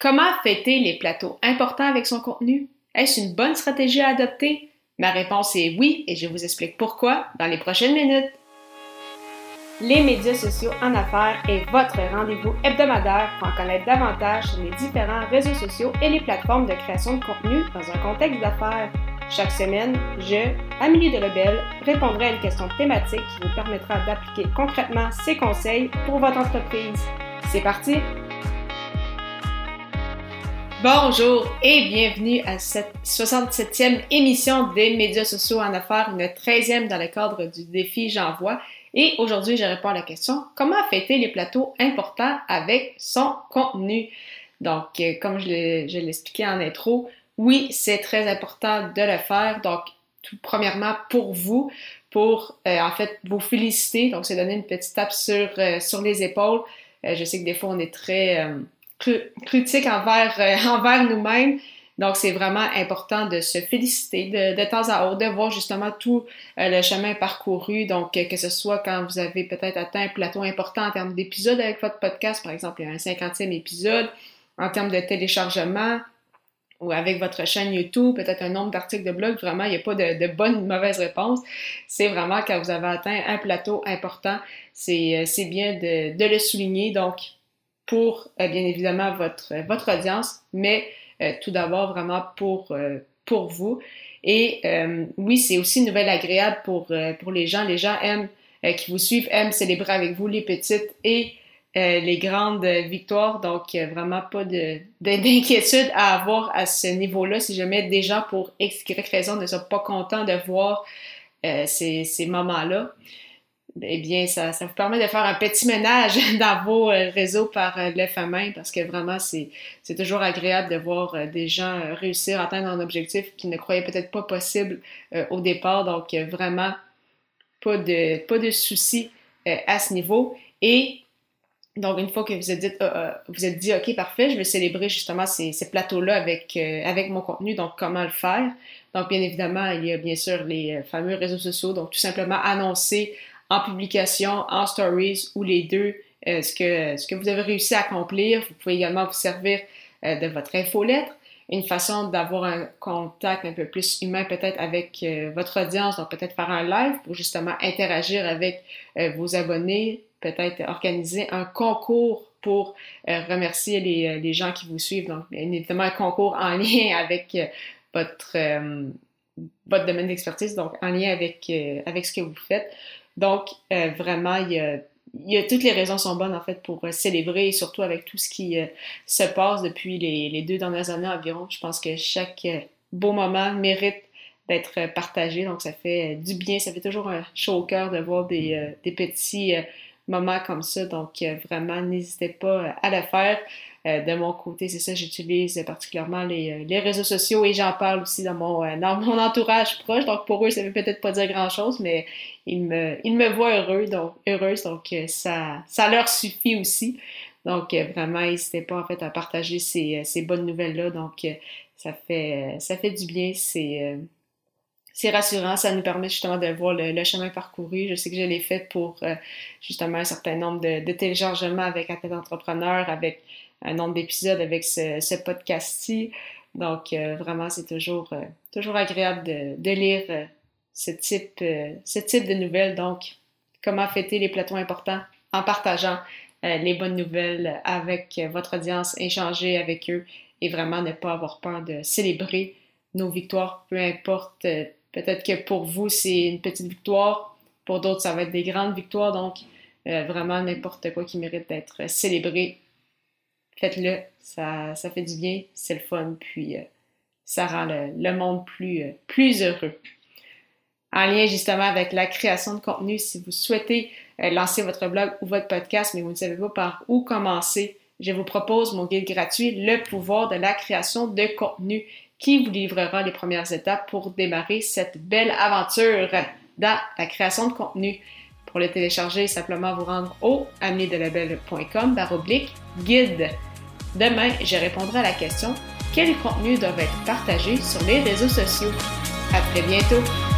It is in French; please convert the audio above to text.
Comment fêter les plateaux importants avec son contenu? Est-ce une bonne stratégie à adopter? Ma réponse est oui et je vous explique pourquoi dans les prochaines minutes. Les médias sociaux en affaires est votre rendez-vous hebdomadaire pour en connaître davantage sur les différents réseaux sociaux et les plateformes de création de contenu dans un contexte d'affaires. Chaque semaine, je, Amélie Delebel, répondrai à une question thématique qui vous permettra d'appliquer concrètement ces conseils pour votre entreprise. C'est parti! Bonjour et bienvenue à cette 67e émission des médias sociaux en affaires, une 13e dans le cadre du défi J'envoie. Et aujourd'hui, je réponds à la question comment fêter les plateaux importants avec son contenu? Donc, euh, comme je l'ai expliqué en intro, oui, c'est très important de le faire. Donc, tout premièrement pour vous, pour euh, en fait vous féliciter. Donc, c'est donner une petite tape sur, euh, sur les épaules. je sais que des fois, on est très critique envers, euh, envers nous-mêmes. Donc, c'est vraiment important de se féliciter de, de, temps à autre, de voir justement tout euh, le chemin parcouru. Donc, que ce soit quand vous avez peut-être atteint un plateau important en termes d'épisodes avec votre podcast, par exemple, il y a un 50e épisode, en termes de téléchargement, ou avec votre chaîne YouTube, peut-être un nombre d'articles de blog, vraiment, il n'y a pas de, de bonne ou mauvaise réponse. C'est vraiment quand vous avez atteint un plateau important, c'est euh, bien de, de le souligner. Donc, pour euh, bien évidemment votre, votre audience, mais euh, tout d'abord vraiment pour, euh, pour vous. Et oui, c'est aussi une nouvelle agréable pour, pour les gens. Les gens aiment, qui vous suivent, aiment célébrer avec vous les petites et les grandes victoires. Donc, vraiment pas d'inquiétude à avoir à ce niveau-là. Si jamais des gens, pour X, raison, ne sont pas contents de voir ces, ces moments-là eh bien, ça, vous permet de faire un petit ménage dans vos euh, réseaux par euh, l'FMI parce que vraiment, c'est toujours agréable de voir euh, des gens réussir à atteindre un objectif qu'ils ne croyaient peut-être pas possible au départ. Donc, vraiment, pas de, soucis à ce niveau. Et donc, une fois que vous êtes dit, vous êtes dit OK, parfait, je vais célébrer justement ces, ces plateaux-là avec, avec mon contenu, donc comment le faire? Donc, bien évidemment, il y a bien sûr les fameux réseaux sociaux, donc tout simplement annoncer en publication, en stories ou les deux, euh, ce, que, ce que vous avez réussi à accomplir. Vous pouvez également vous servir euh, de votre infolettre, une façon d'avoir un contact un peu plus humain peut-être avec euh, votre audience, donc peut-être faire un live pour justement interagir avec vos abonnés, peut-être organiser un concours pour remercier les, les, gens qui vous suivent. Donc, évidemment, un concours en lien avec votre, votre domaine d'expertise, donc en lien avec, avec ce que vous faites. Donc, euh, vraiment, il y, a, toutes les raisons sont bonnes en fait pour euh, célébrer, surtout avec tout ce qui euh, se passe depuis les, deux dernières années environ. Je pense que chaque beau moment mérite d'être partagé, donc ça fait du bien, ça fait toujours un chaud au cœur de voir des, des petits moments comme ça. Donc, vraiment, n'hésitez pas à le faire. Euh, de mon côté, c'est ça, j'utilise particulièrement les, euh, les, réseaux sociaux et j'en parle aussi dans mon, euh, dans mon entourage proche. Donc pour eux, ça veut peut-être pas dire grand-chose, mais ils me, ils me voient heureux, donc, heureuse, donc ça, ça leur suffit aussi. Donc vraiment, n'hésitez pas en fait à partager ces, ces bonnes nouvelles-là. Donc ça fait, ça fait du bien, c'est c'est rassurant, ça nous permet justement de voir le, chemin parcouru. Je sais que je l'ai fait pour justement un certain nombre de, téléchargements avec Athlète Entrepreneur, avec un nombre d'épisodes avec ce, podcast-ci. Donc, euh, vraiment, c'est toujours, euh, toujours agréable de, lire euh, ce, type, ce type de nouvelles. Donc, comment fêter les plateaux importants? En partageant les bonnes nouvelles avec votre audience, échanger avec eux et vraiment ne pas avoir peur de célébrer nos victoires, peu importe. Peut-être que pour vous, c'est une petite victoire, pour d'autres, ça va être des grandes victoires. Donc, vraiment, n'importe quoi qui mérite d'être célébré. Faites-le, ça, ça fait du bien, c'est le fun, puis euh, ça rend le, monde plus, euh, plus heureux. En lien justement avec la création de contenu, si vous souhaitez euh, lancer votre blog ou votre podcast, mais vous ne savez pas par où commencer, je vous propose mon guide gratuit, Le pouvoir de la création de contenu, qui vous livrera les premières étapes pour démarrer cette belle aventure dans la création de contenu. Pour le télécharger, simplement vous rendre au amidelabel.com baroblique guide. Demain, je répondrai à la question quels contenus doivent être partagés sur les réseaux sociaux? À très bientôt!